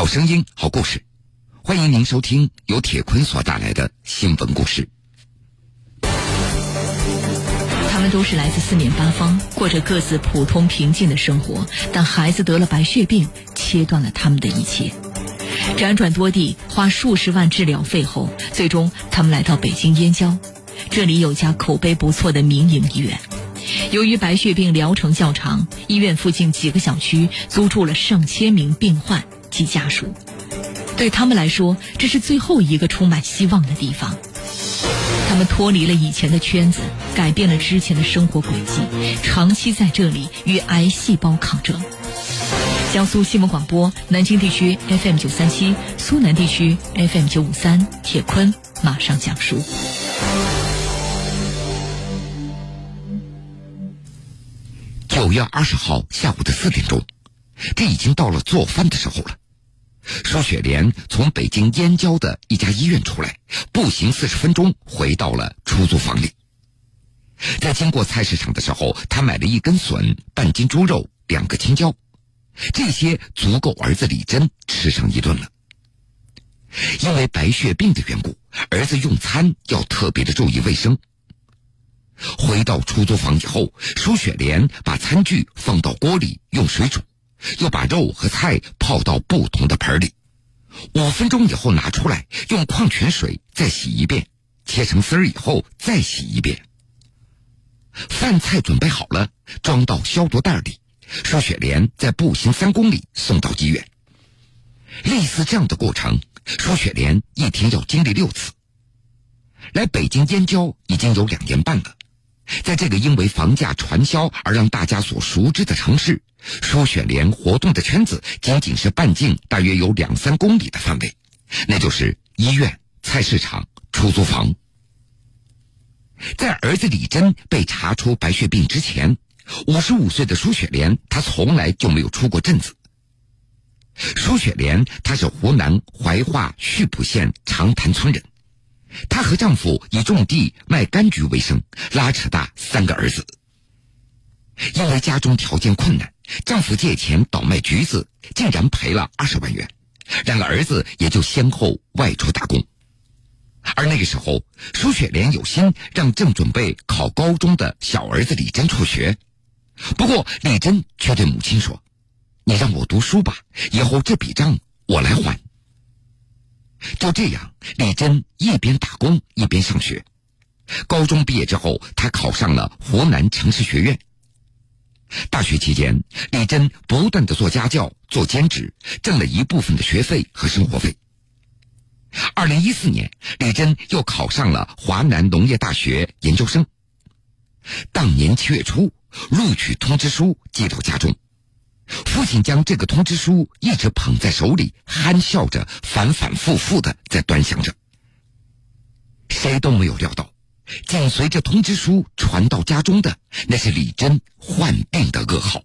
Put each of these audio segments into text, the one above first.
好声音，好故事，欢迎您收听由铁坤所带来的新闻故事。他们都是来自四面八方，过着各自普通平静的生活，但孩子得了白血病，切断了他们的一切。辗转多地，花数十万治疗费后，最终他们来到北京燕郊，这里有家口碑不错的民营医院。由于白血病疗程较长，医院附近几个小区租住了上千名病患。及家属，对他们来说，这是最后一个充满希望的地方。他们脱离了以前的圈子，改变了之前的生活轨迹，长期在这里与癌细胞抗争。江苏新闻广播南京地区 FM 九三七，苏南地区 FM 九五三，铁坤马上讲述。九月二十号下午的四点钟，这已经到了做饭的时候了。舒雪莲从北京燕郊的一家医院出来，步行四十分钟回到了出租房里。在经过菜市场的时候，他买了一根笋、半斤猪肉、两个青椒，这些足够儿子李真吃上一顿了。因为白血病的缘故，儿子用餐要特别的注意卫生。回到出租房以后，舒雪莲把餐具放到锅里用水煮。又把肉和菜泡到不同的盆里，五分钟以后拿出来，用矿泉水再洗一遍，切成丝儿以后再洗一遍。饭菜准备好了，装到消毒袋里。舒雪莲在步行三公里送到医院。类似这样的过程，舒雪莲一天要经历六次。来北京燕郊已经有两年半了。在这个因为房价传销而让大家所熟知的城市，舒雪莲活动的圈子仅仅是半径大约有两三公里的范围，那就是医院、菜市场、出租房。在儿子李真被查出白血病之前，五十五岁的舒雪莲她从来就没有出过镇子。舒雪莲她是湖南怀化溆浦县长潭村人。她和丈夫以种地卖柑橘为生，拉扯大三个儿子。因为家中条件困难，丈夫借钱倒卖橘子，竟然赔了二十万元，两个儿子也就先后外出打工。而那个时候，舒雪莲有心让正准备考高中的小儿子李真辍学，不过李真却对母亲说：“你让我读书吧，以后这笔账我来还。”就这样，李真一边打工一边上学。高中毕业之后，他考上了湖南城市学院。大学期间，李真不断的做家教、做兼职，挣了一部分的学费和生活费。二零一四年，李真又考上了华南农业大学研究生。当年七月初，录取通知书寄到家中。父亲将这个通知书一直捧在手里，憨笑着，反反复复的在端详着。谁都没有料到，紧随着通知书传到家中的，那是李真患病的噩耗。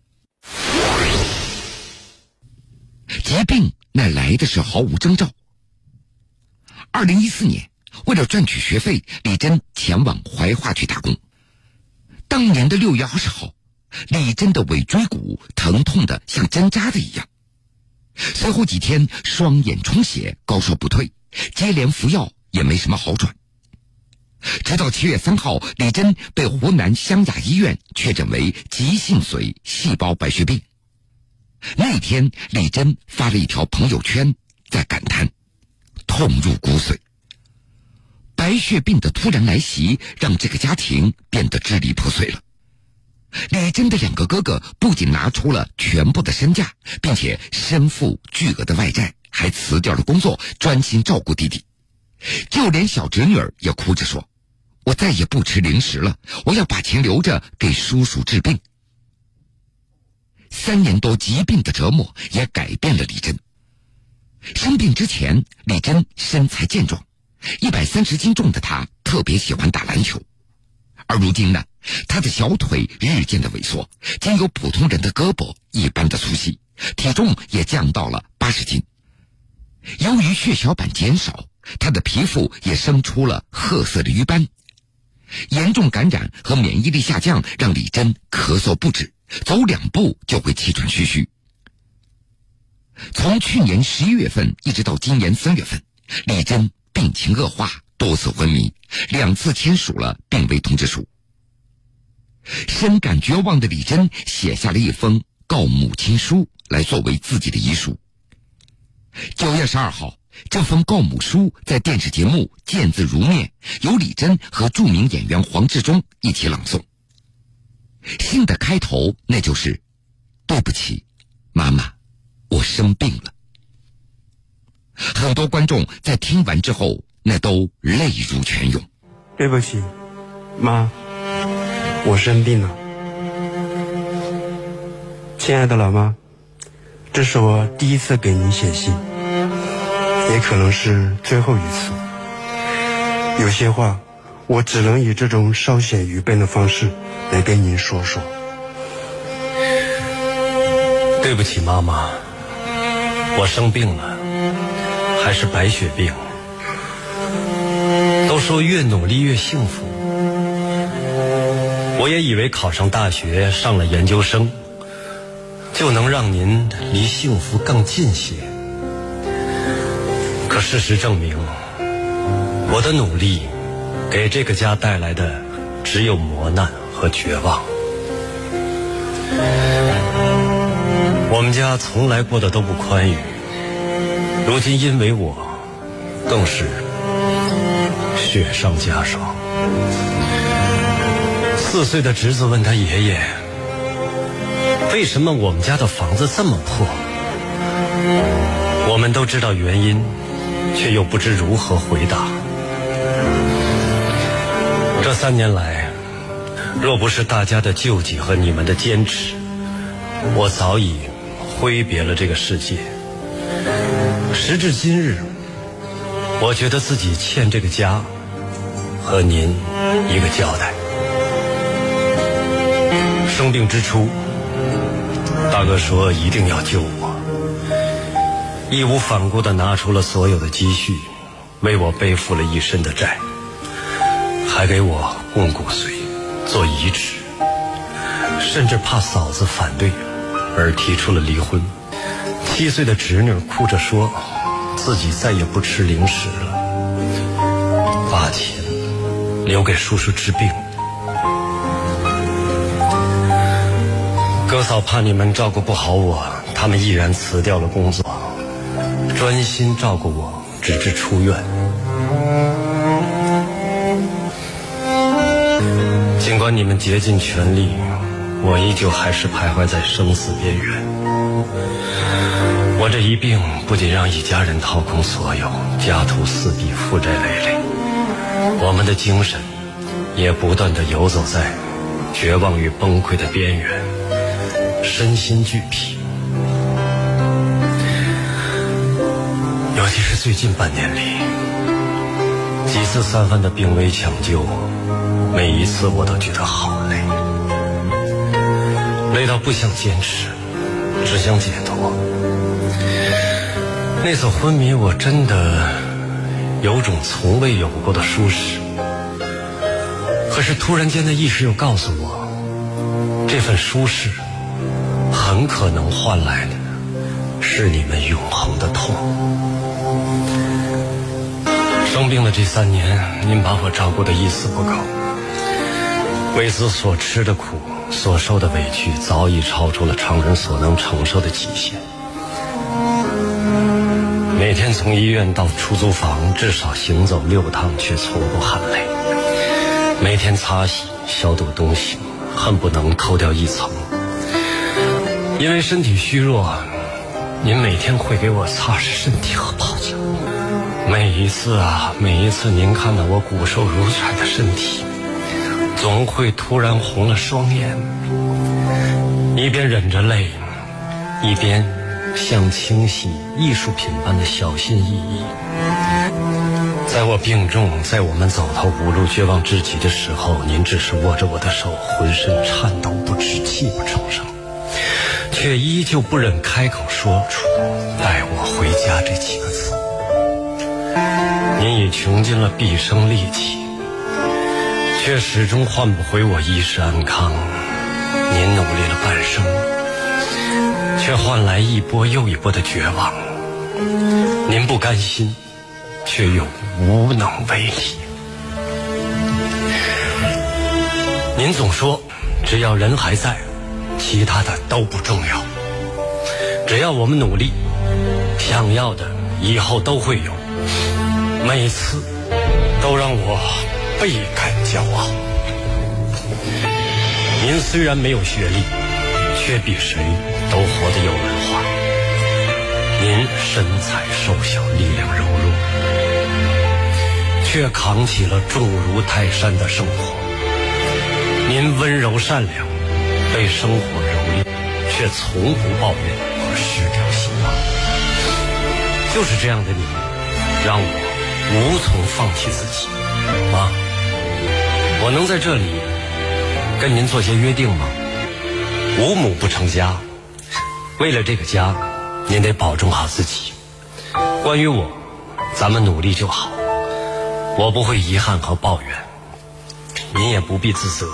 疾病那来的是毫无征兆。二零一四年，为了赚取学费，李真前往怀化去打工。当年的六月二十号。李真的尾椎骨疼痛的像针扎的一样，随后几天双眼充血，高烧不退，接连服药也没什么好转。直到七月三号，李真被湖南湘雅医院确诊为急性髓细胞白血病。那天，李真发了一条朋友圈，在感叹：痛入骨髓。白血病的突然来袭，让这个家庭变得支离破碎了。李真的两个哥哥不仅拿出了全部的身价，并且身负巨额的外债，还辞掉了工作，专心照顾弟弟。就连小侄女儿也哭着说：“我再也不吃零食了，我要把钱留着给叔叔治病。”三年多疾病的折磨也改变了李真。生病之前，李真身材健壮，一百三十斤重的他特别喜欢打篮球。而如今呢，他的小腿日渐的萎缩，仅有普通人的胳膊一般的粗细，体重也降到了八十斤。由于血小板减少，他的皮肤也生出了褐色的瘀斑。严重感染和免疫力下降让李真咳嗽不止，走两步就会气喘吁吁。从从去年十一月份一直到今年三月份，李珍病情恶化，多次昏迷，两次签署了病危通知书。深感绝望的李珍写下了一封告母亲书，来作为自己的遗书。九月十二号，这封告母书在电视节目《见字如面》由李珍和著名演员黄志忠一起朗诵。信的开头那就是：“对不起，妈妈，我生病了。”很多观众在听完之后，那都泪如泉涌。对不起，妈，我生病了。亲爱的老妈，这是我第一次给您写信，也可能是最后一次。有些话，我只能以这种稍显愚笨的方式来跟您说说。对不起，妈妈，我生病了，还是白血病。都说越努力越幸福，我也以为考上大学、上了研究生，就能让您离幸福更近些。可事实证明，我的努力给这个家带来的只有磨难和绝望。我们家从来过得都不宽裕，如今因为我，更是雪上加霜。四岁的侄子问他爷爷：“为什么我们家的房子这么破？”我们都知道原因，却又不知如何回答。这三年来，若不是大家的救济和你们的坚持，我早已挥别了这个世界。时至今日，我觉得自己欠这个家和您一个交代。生病之初，大哥说一定要救我，义无反顾地拿出了所有的积蓄，为我背负了一身的债，还给我供骨髓、做移植，甚至怕嫂子反对，而提出了离婚。七岁的侄女哭着说，自己再也不吃零食了，把钱留给叔叔治病。哥嫂怕你们照顾不好我，他们毅然辞掉了工作，专心照顾我，直至出院。尽管你们竭尽全力，我依旧还是徘徊在生死边缘。我这一病不仅让一家人掏空所有，家徒四壁，负债累累，我们的精神也不断的游走在绝望与崩溃的边缘，身心俱疲。尤其是最近半年里，几次三番的病危抢救，每一次我都觉得好累，累到不想坚持，只想解脱。那次昏迷，我真的有种从未有过的舒适。可是突然间的意识又告诉我，这份舒适很可能换来的是你们永恒的痛。生病的这三年，您把我照顾的一丝不苟，为此所吃的苦、所受的委屈，早已超出了常人所能承受的极限。每天从医院到出租房，至少行走六趟，却从不喊累。每天擦洗、消毒东西，恨不能抠掉一层。因为身体虚弱，您每天会给我擦拭身体和泡脚。每一次啊，每一次您看到我骨瘦如柴的身体，总会突然红了双眼，一边忍着泪，一边像清洗艺术品般的小心翼翼。在我病重，在我们走投无路、绝望至极的时候，您只是握着我的手，浑身颤抖不止，泣不成声，却依旧不忍开口说出“带我回家”这几个字。您已穷尽了毕生力气，却始终换不回我一世安康。您努力了半生，却换来一波又一波的绝望。您不甘心，却又无能为力。您总说，只要人还在，其他的都不重要。只要我们努力，想要的以后都会有。每次都让我倍感骄傲。您虽然没有学历，却比谁都活得有文化。您身材瘦小，力量柔弱，却扛起了重如泰山的生活。您温柔善良，被生活蹂躏，却从不抱怨和失掉希望。就是这样的你，让我无从放弃自己。妈，我能在这里跟您做些约定吗？五母不成家，为了这个家，您得保重好自己。关于我，咱们努力就好，我不会遗憾和抱怨，您也不必自责。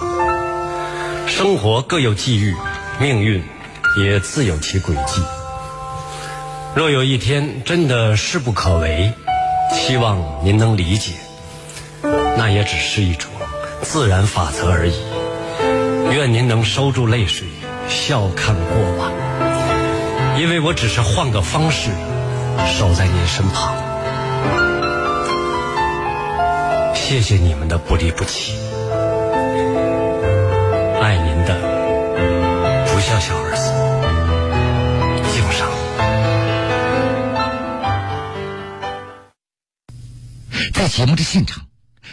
生活各有际遇，命运也自有其轨迹。若有一天真的势不可为，希望您能理解，那也只是一种自然法则而已。愿您能收住泪水，笑看过往，因为我只是换个方式守在您身旁。谢谢你们的不离不弃。小儿子，敬上。在节目的现场，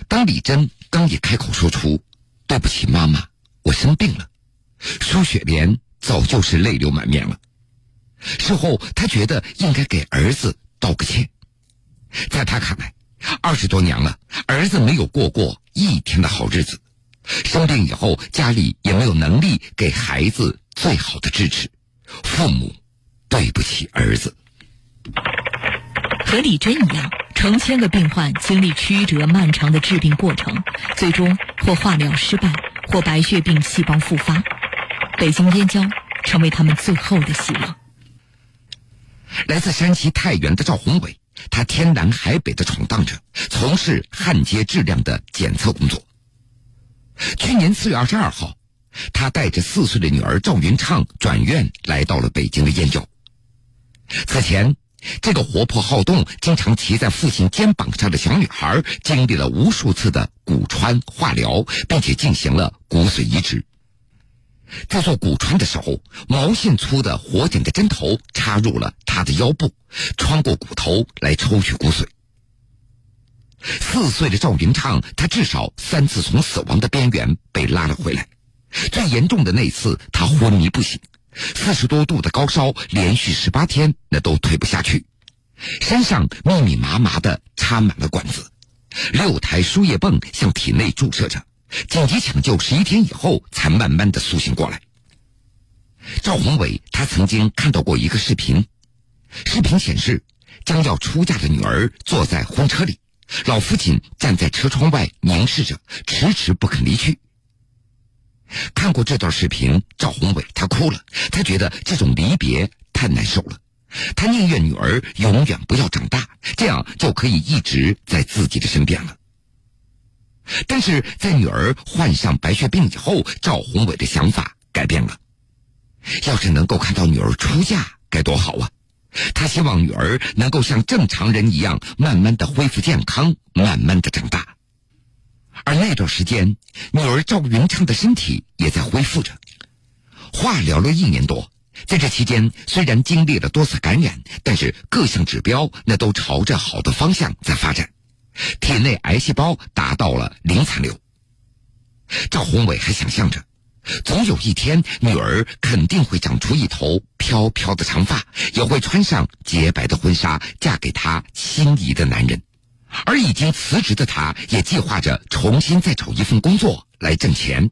当李珍刚一开口说出“对不起，妈妈，我生病了”，舒雪莲早就是泪流满面了。事后，她觉得应该给儿子道个歉。在她看来，二十多年了，儿子没有过过一天的好日子。生病以后，家里也没有能力给孩子最好的支持，父母对不起儿子。和李珍一样，成千个病患经历曲折漫长的治病过程，最终或化疗失败，或白血病细胞复发。北京燕郊成为他们最后的希望。来自山西太原的赵宏伟，他天南海北的闯荡着，从事焊接质量的检测工作。去年四月二十二号，他带着四岁的女儿赵云畅转院来到了北京的燕郊。此前，这个活泼好动、经常骑在父亲肩膀上的小女孩，经历了无数次的骨穿、化疗，并且进行了骨髓移植。在做骨穿的时候，毛线粗的火警的针头插入了她的腰部，穿过骨头来抽取骨髓。四岁的赵云畅，他至少三次从死亡的边缘被拉了回来。最严重的那次，他昏迷不醒，四十多度的高烧，连续十八天那都退不下去。身上密密麻麻的插满了管子，六台输液泵向体内注射着。紧急抢救十一天以后，才慢慢的苏醒过来。赵宏伟他曾经看到过一个视频，视频显示将要出嫁的女儿坐在婚车里。老父亲站在车窗外凝视着，迟迟不肯离去。看过这段视频，赵宏伟他哭了，他觉得这种离别太难受了，他宁愿女儿永远不要长大，这样就可以一直在自己的身边了。但是在女儿患上白血病以后，赵宏伟的想法改变了，要是能够看到女儿出嫁，该多好啊！他希望女儿能够像正常人一样，慢慢的恢复健康，慢慢的长大。而那段时间，女儿赵云畅的身体也在恢复着。化疗了一年多，在这期间，虽然经历了多次感染，但是各项指标那都朝着好的方向在发展，体内癌细胞达到了零残留。赵宏伟还想象着。总有一天，女儿肯定会长出一头飘飘的长发，也会穿上洁白的婚纱，嫁给他心仪的男人。而已经辞职的他，也计划着重新再找一份工作来挣钱。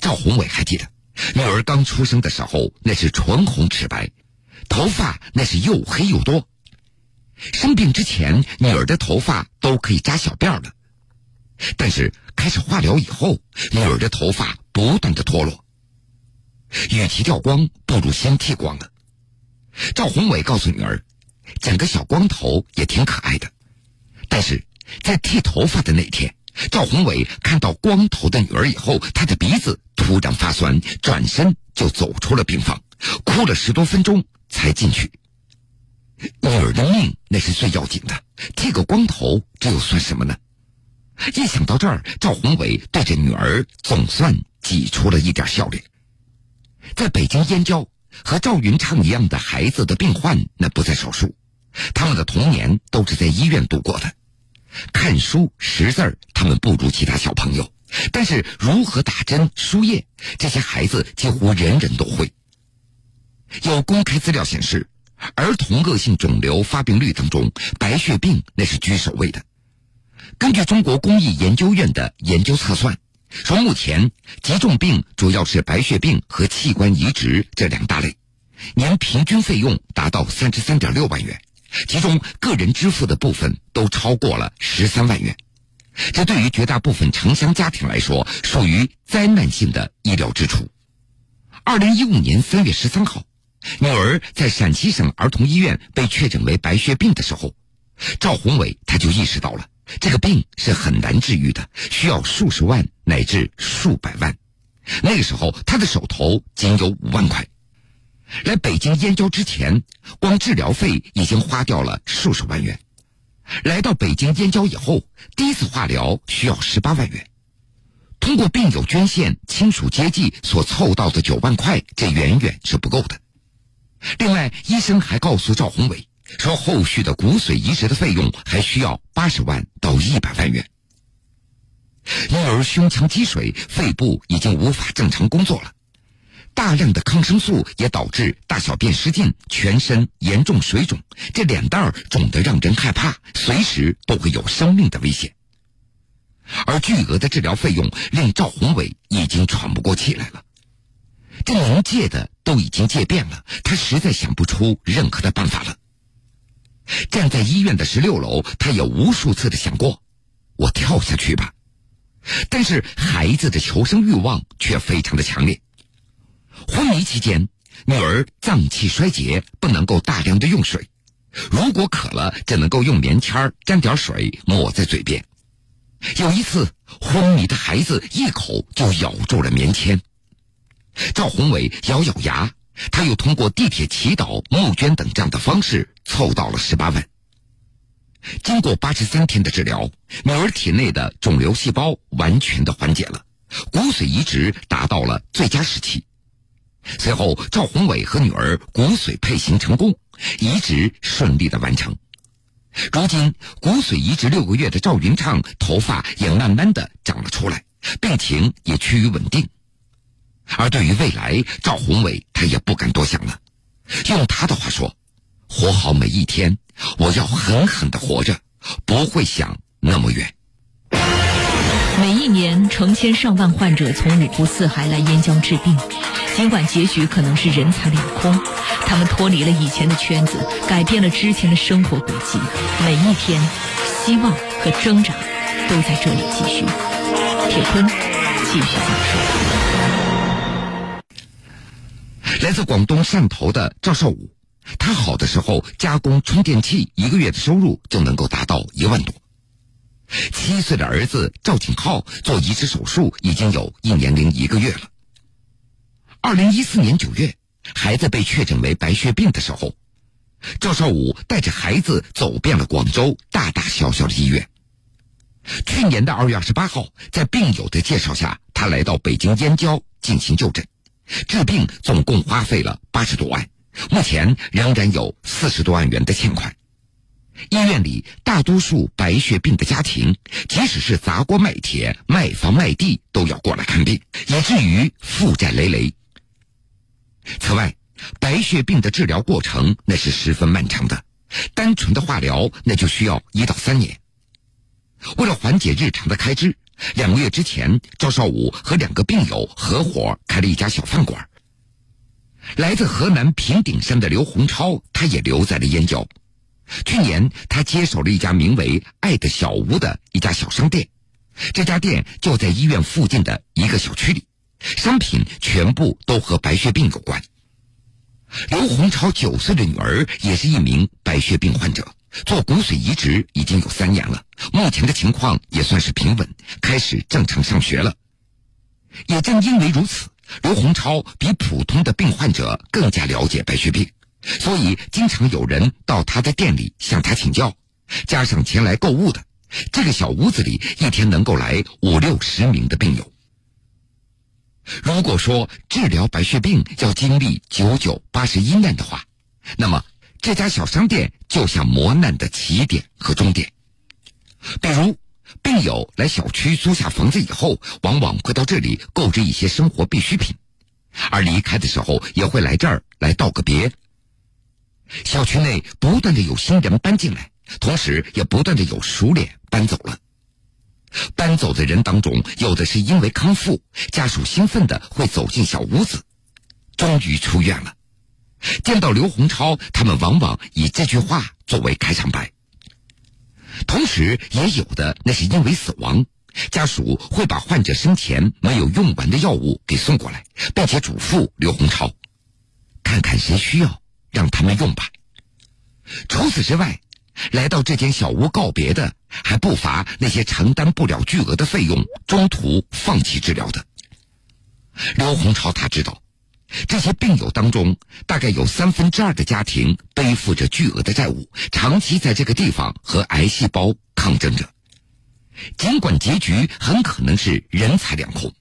赵宏伟还记得，女儿刚出生的时候，那是唇红齿白，头发那是又黑又多。生病之前，女儿的头发都可以扎小辫了。但是开始化疗以后，女儿的头发不断的脱落。与其掉光，不如先剃光了。赵宏伟告诉女儿，剪个小光头也挺可爱的。但是在剃头发的那天，赵宏伟看到光头的女儿以后，他的鼻子突然发酸，转身就走出了病房，哭了十多分钟才进去。女儿的命那是最要紧的，剃个光头这又算什么呢？一想到这儿，赵宏伟对着女儿总算挤出了一点笑脸。在北京燕郊，和赵云畅一样的孩子的病患那不在少数，他们的童年都是在医院度过的。看书识字儿，他们不如其他小朋友，但是如何打针输液，这些孩子几乎人人都会。有公开资料显示，儿童恶性肿瘤发病率当中，白血病那是居首位的。根据中国公益研究院的研究测算，说目前急重病主要是白血病和器官移植这两大类，年平均费用达到三十三点六万元。其中个人支付的部分都超过了十三万元，这对于绝大部分城乡家庭来说属于灾难性的医疗支出。二零一五年三月十三号，女儿在陕西省儿童医院被确诊为白血病的时候，赵宏伟他就意识到了这个病是很难治愈的，需要数十万乃至数百万。那个时候他的手头仅有五万块。来北京燕郊之前，光治疗费已经花掉了数十万元。来到北京燕郊以后，第一次化疗需要十八万元。通过病友捐献、亲属接济所凑到的九万块，这远远是不够的。另外，医生还告诉赵宏伟说，后续的骨髓移植的费用还需要八十万到一百万元。婴儿胸腔积水，肺部已经无法正常工作了。大量的抗生素也导致大小便失禁，全身严重水肿，这脸蛋儿肿得让人害怕，随时都会有生命的危险。而巨额的治疗费用令赵宏伟已经喘不过气来了，这能借的都已经借遍了，他实在想不出任何的办法了。站在医院的十六楼，他也无数次的想过，我跳下去吧，但是孩子的求生欲望却非常的强烈。昏迷期间，女儿脏器衰竭，不能够大量的用水。如果渴了，只能够用棉签沾点水抹在嘴边。有一次，昏迷的孩子一口就咬住了棉签。赵宏伟咬咬牙，他又通过地铁祈祷、募捐等这样的方式凑到了十八万。经过八十三天的治疗，女儿体内的肿瘤细胞完全的缓解了，骨髓移植达到了最佳时期。随后，赵宏伟和女儿骨髓配型成功，移植顺利的完成。如今，骨髓移植六个月的赵云畅头发也慢慢的长了出来，病情也趋于稳定。而对于未来，赵宏伟他也不敢多想了。用他的话说：“活好每一天，我要狠狠的活着，不会想那么远。”每一年，成千上万患者从五湖四海来燕郊治病。尽管结局可能是人财两空，他们脱离了以前的圈子，改变了之前的生活轨迹。每一天，希望和挣扎都在这里继续。铁坤继续讲述。来自广东汕头的赵少武，他好的时候加工充电器，一个月的收入就能够达到一万多。七岁的儿子赵景浩做移植手术已经有一年零一个月了。二零一四年九月，孩子被确诊为白血病的时候，赵少武带着孩子走遍了广州大大小小的医院。去年的二月二十八号，在病友的介绍下，他来到北京燕郊进行就诊，治病总共花费了八十多万，目前仍然有四十多万元的欠款。医院里大多数白血病的家庭，即使是砸锅卖铁、卖房卖地，都要过来看病，以至于负债累累。此外，白血病的治疗过程那是十分漫长的，单纯的化疗那就需要一到三年。为了缓解日常的开支，两个月之前，赵少武和两个病友合伙开了一家小饭馆。来自河南平顶山的刘洪超，他也留在了燕郊。去年，他接手了一家名为“爱的小屋”的一家小商店，这家店就在医院附近的一个小区里。商品全部都和白血病有关。刘洪超九岁的女儿也是一名白血病患者，做骨髓移植已经有三年了，目前的情况也算是平稳，开始正常上学了。也正因为如此，刘洪超比普通的病患者更加了解白血病，所以经常有人到他的店里向他请教。加上前来购物的，这个小屋子里一天能够来五六十名的病友。如果说治疗白血病要经历九九八十一难的话，那么这家小商店就像磨难的起点和终点。比如，病友来小区租下房子以后，往往会到这里购置一些生活必需品，而离开的时候也会来这儿来道个别。小区内不断的有新人搬进来，同时也不断的有熟脸搬走了。搬走的人当中，有的是因为康复，家属兴奋的会走进小屋子，终于出院了。见到刘洪超，他们往往以这句话作为开场白。同时，也有的那是因为死亡，家属会把患者生前没有用完的药物给送过来，并且嘱咐刘洪超，看看谁需要，让他们用吧。除此之外。来到这间小屋告别的，还不乏那些承担不了巨额的费用、中途放弃治疗的。刘洪超他知道，这些病友当中，大概有三分之二的家庭背负着巨额的债务，长期在这个地方和癌细胞抗争着。尽管结局很可能是人财两空，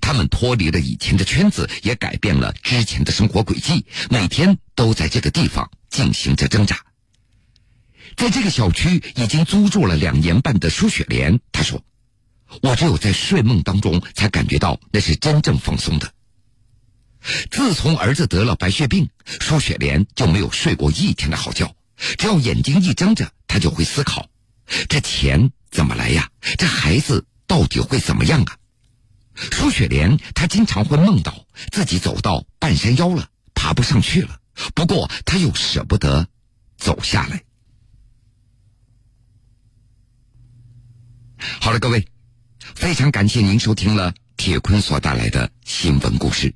他们脱离了以前的圈子，也改变了之前的生活轨迹，每天都在这个地方进行着挣扎。在这个小区已经租住了两年半的舒雪莲，她说：“我只有在睡梦当中才感觉到那是真正放松的。自从儿子得了白血病，舒雪莲就没有睡过一天的好觉。只要眼睛一睁着，她就会思考：这钱怎么来呀？这孩子到底会怎么样啊？”舒雪莲她经常会梦到自己走到半山腰了，爬不上去了，不过她又舍不得走下来。好了，各位，非常感谢您收听了铁坤所带来的新闻故事。